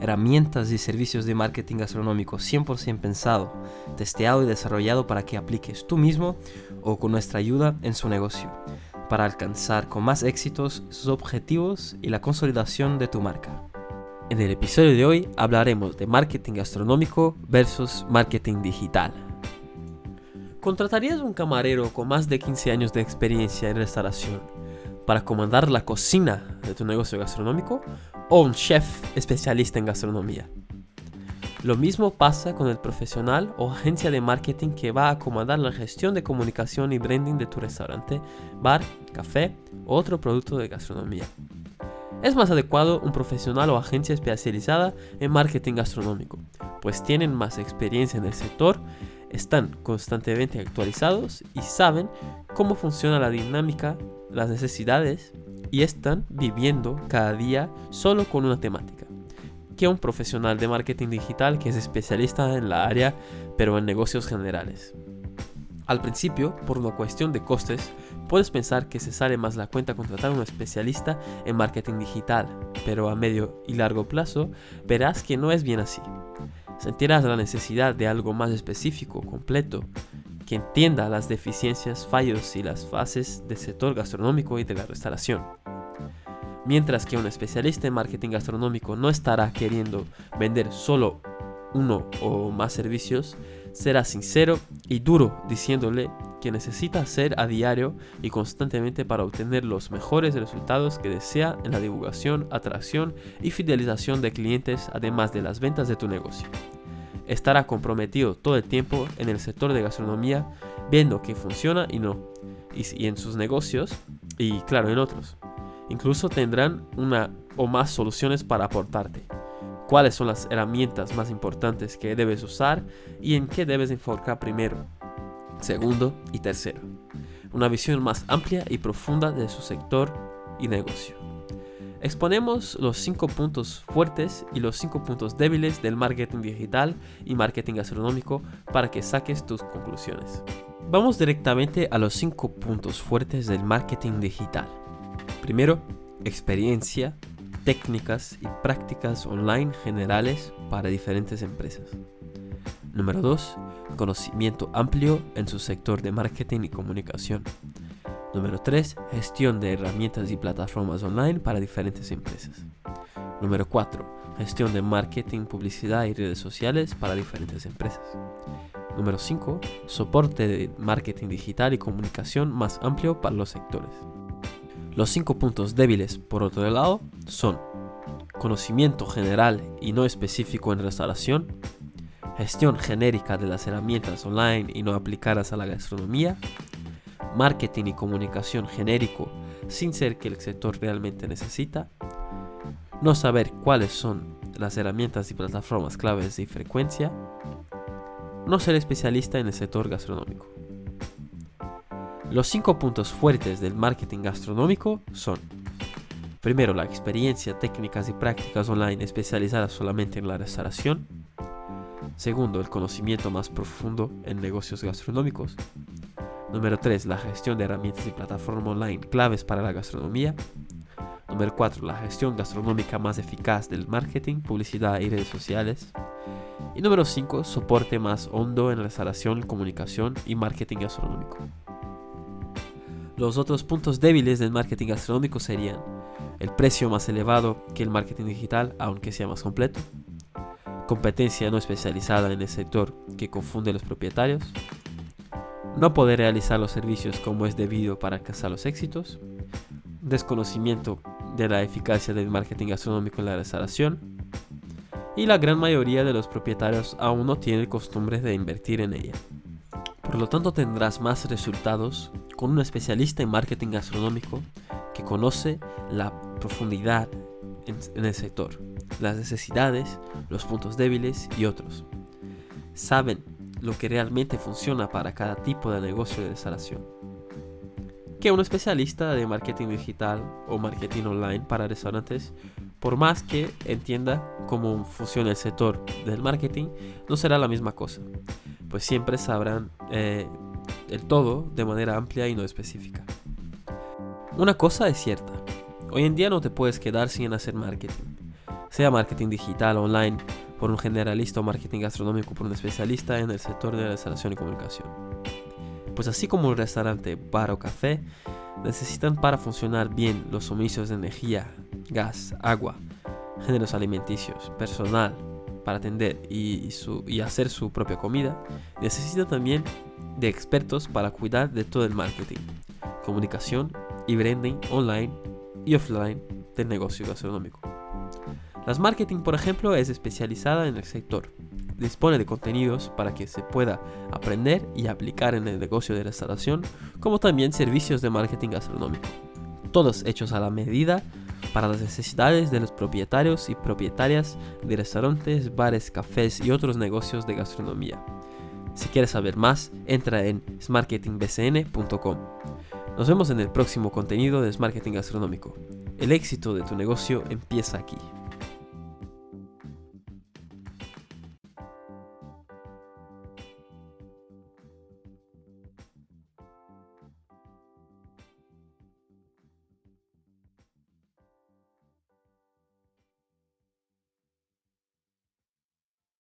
herramientas y servicios de marketing gastronómico 100% pensado, testeado y desarrollado para que apliques tú mismo o con nuestra ayuda en su negocio, para alcanzar con más éxitos sus objetivos y la consolidación de tu marca. En el episodio de hoy hablaremos de marketing gastronómico versus marketing digital. ¿Contratarías un camarero con más de 15 años de experiencia en restauración para comandar la cocina de tu negocio gastronómico o un chef especialista en gastronomía. Lo mismo pasa con el profesional o agencia de marketing que va a comandar la gestión de comunicación y branding de tu restaurante, bar, café o otro producto de gastronomía. Es más adecuado un profesional o agencia especializada en marketing gastronómico, pues tienen más experiencia en el sector, están constantemente actualizados y saben cómo funciona la dinámica, las necesidades y están viviendo cada día solo con una temática que un profesional de marketing digital que es especialista en la área pero en negocios generales. Al principio, por una cuestión de costes, puedes pensar que se sale más la cuenta contratar a un especialista en marketing digital, pero a medio y largo plazo verás que no es bien así. Sentirás la necesidad de algo más específico, completo, que entienda las deficiencias, fallos y las fases del sector gastronómico y de la restauración. Mientras que un especialista en marketing gastronómico no estará queriendo vender solo uno o más servicios, será sincero y duro diciéndole que necesita hacer a diario y constantemente para obtener los mejores resultados que desea en la divulgación, atracción y fidelización de clientes, además de las ventas de tu negocio estará comprometido todo el tiempo en el sector de gastronomía, viendo que funciona y no, y, en sus negocios y claro, en otros. Incluso tendrán una o más soluciones para aportarte. ¿Cuáles son las herramientas más importantes que debes usar y en qué debes enfocar primero, segundo y tercero? Una visión más amplia y profunda de su sector y negocio. Exponemos los 5 puntos fuertes y los 5 puntos débiles del marketing digital y marketing gastronómico para que saques tus conclusiones. Vamos directamente a los 5 puntos fuertes del marketing digital. Primero, experiencia, técnicas y prácticas online generales para diferentes empresas. Número 2, conocimiento amplio en su sector de marketing y comunicación. Número 3. Gestión de herramientas y plataformas online para diferentes empresas. Número 4. Gestión de marketing, publicidad y redes sociales para diferentes empresas. Número 5. Soporte de marketing digital y comunicación más amplio para los sectores. Los 5 puntos débiles, por otro lado, son conocimiento general y no específico en restauración, gestión genérica de las herramientas online y no aplicadas a la gastronomía, marketing y comunicación genérico sin ser que el sector realmente necesita, no saber cuáles son las herramientas y plataformas claves de frecuencia, no ser especialista en el sector gastronómico. Los cinco puntos fuertes del marketing gastronómico son Primero, la experiencia, técnicas y prácticas online especializadas solamente en la restauración. Segundo, el conocimiento más profundo en negocios gastronómicos. Número 3. La gestión de herramientas y plataformas online claves para la gastronomía. Número 4. La gestión gastronómica más eficaz del marketing, publicidad y redes sociales. Y número 5. Soporte más hondo en restauración, comunicación y marketing gastronómico. Los otros puntos débiles del marketing gastronómico serían el precio más elevado que el marketing digital, aunque sea más completo, competencia no especializada en el sector que confunde a los propietarios, no poder realizar los servicios como es debido para alcanzar los éxitos, desconocimiento de la eficacia del marketing gastronómico en la restauración, y la gran mayoría de los propietarios aún no tienen costumbre de invertir en ella. Por lo tanto tendrás más resultados con un especialista en marketing gastronómico que conoce la profundidad en, el sector, las necesidades, los puntos débiles y otros. Saben lo que realmente funciona para cada tipo de negocio de restauración. Que un especialista de marketing digital o marketing online para restaurantes, por más que entienda cómo funciona el sector del marketing, no será la misma cosa, pues siempre sabrán eh, el todo de manera amplia y no específica. Una cosa es cierta, hoy en día no te puedes quedar sin hacer marketing, sea marketing digital, online, por un generalista o marketing gastronómico por un especialista en el sector de la restauración y comunicación. Pues así como un restaurante, bar o café, necesitan para funcionar bien los suministros de energía, gas, agua, géneros alimenticios, personal para atender y, y hacer su propia comida, necesitan también de expertos para cuidar de todo el marketing, comunicación y branding online y offline del negocio gastronómico. Las Marketing, por ejemplo, es especializada en el sector. Dispone de contenidos para que se pueda aprender y aplicar en el negocio de restauración, como también servicios de marketing gastronómico. Todos hechos a la medida para las necesidades de los propietarios y propietarias de restaurantes, bares, cafés y otros negocios de gastronomía. Si quieres saber más, entra en smarketingbcn.com. Nos vemos en el próximo contenido de Smarketing Gastronómico. El éxito de tu negocio empieza aquí.